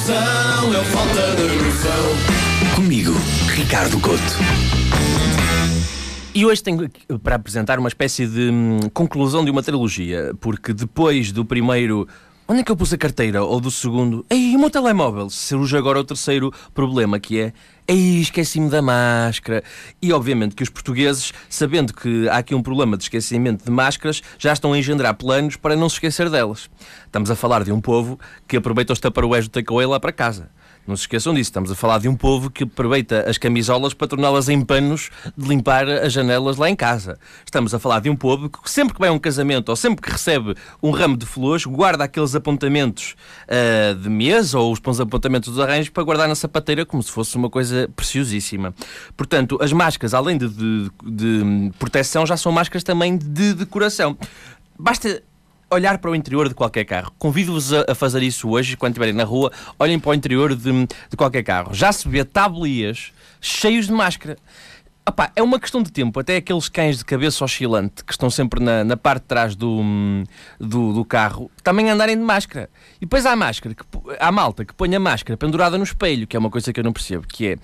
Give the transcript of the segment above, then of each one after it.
noção, é falta de noção. Comigo, Ricardo Couto. E hoje tenho para apresentar uma espécie de hum, conclusão de uma trilogia, porque depois do primeiro Onde é que eu pus a carteira? Ou do segundo? Ei, o meu telemóvel? Surge agora o terceiro problema, que é Ei, esqueci-me da máscara. E obviamente que os portugueses, sabendo que há aqui um problema de esquecimento de máscaras, já estão a engendrar planos para não se esquecer delas. Estamos a falar de um povo que aproveita os taparoés do takeaway lá para casa. Não se esqueçam disso, estamos a falar de um povo que aproveita as camisolas para torná-las em panos de limpar as janelas lá em casa. Estamos a falar de um povo que sempre que vai a um casamento ou sempre que recebe um ramo de flores, guarda aqueles apontamentos uh, de mesa ou os apontamentos dos arranjos para guardar na sapateira como se fosse uma coisa preciosíssima. Portanto, as máscaras, além de, de, de proteção, já são máscaras também de decoração. Basta olhar para o interior de qualquer carro. Convido-vos a, fazer isso hoje, quando estiverem na rua, olhem para o interior de, de qualquer carro. Já se vê tablias cheios de máscara. Opa, é uma questão de tempo, até aqueles cães de cabeça oscilante que estão sempre na, na parte de trás do, do, do, carro também andarem de máscara. E depois há máscara, que, há malta que põe a máscara pendurada no espelho, que é uma coisa que eu não percebo, que é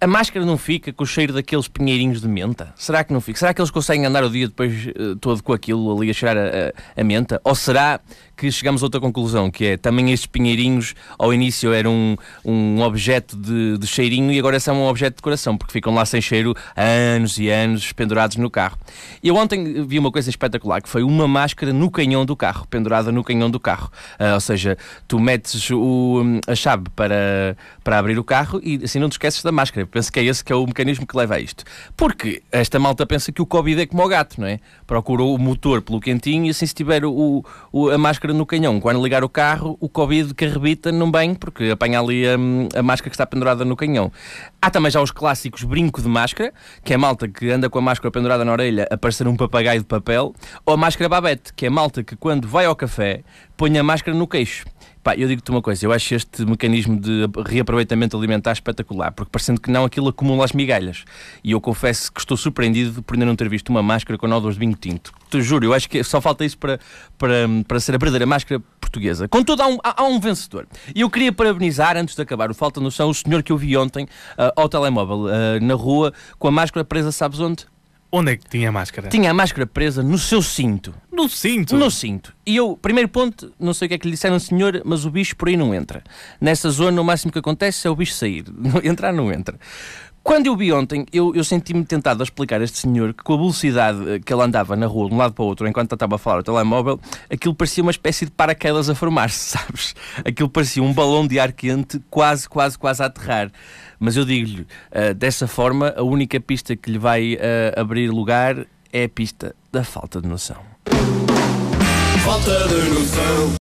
a máscara não fica com o cheiro daqueles pinheirinhos de menta? Será que não fica? Será que eles conseguem andar o dia depois uh, todo com aquilo ali a cheirar a, a, menta? Ou será que chegamos a outra conclusão, que é também estes pinheirinhos ao início eram um, um objeto de, de, cheirinho e agora são um objeto de decoração, porque ficam lá sem cheiro há anos e anos pendurados no carro. Eu ontem vi uma coisa espetacular, que foi uma máscara no canhão do carro, pendurada no canhão do carro. Uh, ou seja, tu metes o, a chave para, para abrir o carro e assim não te esqueces da máscara. Penso que é esse que é o mecanismo que leva a isto. Porque esta malta pensa que o Covid é como o gato, não é? Procurou o motor pelo quentinho e assim se tiver o, o a máscara no canhão. Quando ligar o carro, o Covid que arrebita não bem, porque apanha ali a, a máscara que está pendurada no canhão. Há também já os clássicos brinco de máscara, que é malta que anda com a máscara pendurada na orelha a parecer um papagaio de papel, ou a máscara babete, que é malta que quando vai ao café põe a máscara no queixo. Pá, eu digo-te uma coisa, eu acho este mecanismo de reaproveitamento alimentar espetacular, porque parecendo que não, aquilo acumula as migalhas. E eu confesso que estou surpreendido por ainda não ter visto uma máscara com nódulos de vinho tinto. Te juro, eu acho que só falta isso para, para, para ser a verdadeira máscara portuguesa. Contudo, há um, há, um vencedor. E eu queria parabenizar, antes de acabar o Falta Noção, o senhor que eu vi ontem uh, ao telemóvel, uh, na rua, com a máscara presa, sabes onde? Onde é que tinha a máscara? Tinha a máscara presa no seu cinto. No cinto? No cinto. E eu, primeiro ponto, não sei o que é que lhe disseram, senhor, mas o bicho por aí não entra. Nessa zona, o máximo que acontece é o bicho sair. Entrar, não entra. Quando eu vi ontem, eu, eu senti-me tentado a explicar a este senhor que com a velocidade eh, que ele andava na rua de um lado para o outro enquanto estava a falar o telemóvel, aquilo parecia uma espécie de paraquedas a formar-se, sabes? Aquilo parecia um balão de ar quente quase, quase, quase a aterrar. Mas eu digo-lhe, uh, dessa forma, a única pista que lhe vai uh, abrir lugar é a pista da falta de noção. Falta de noção.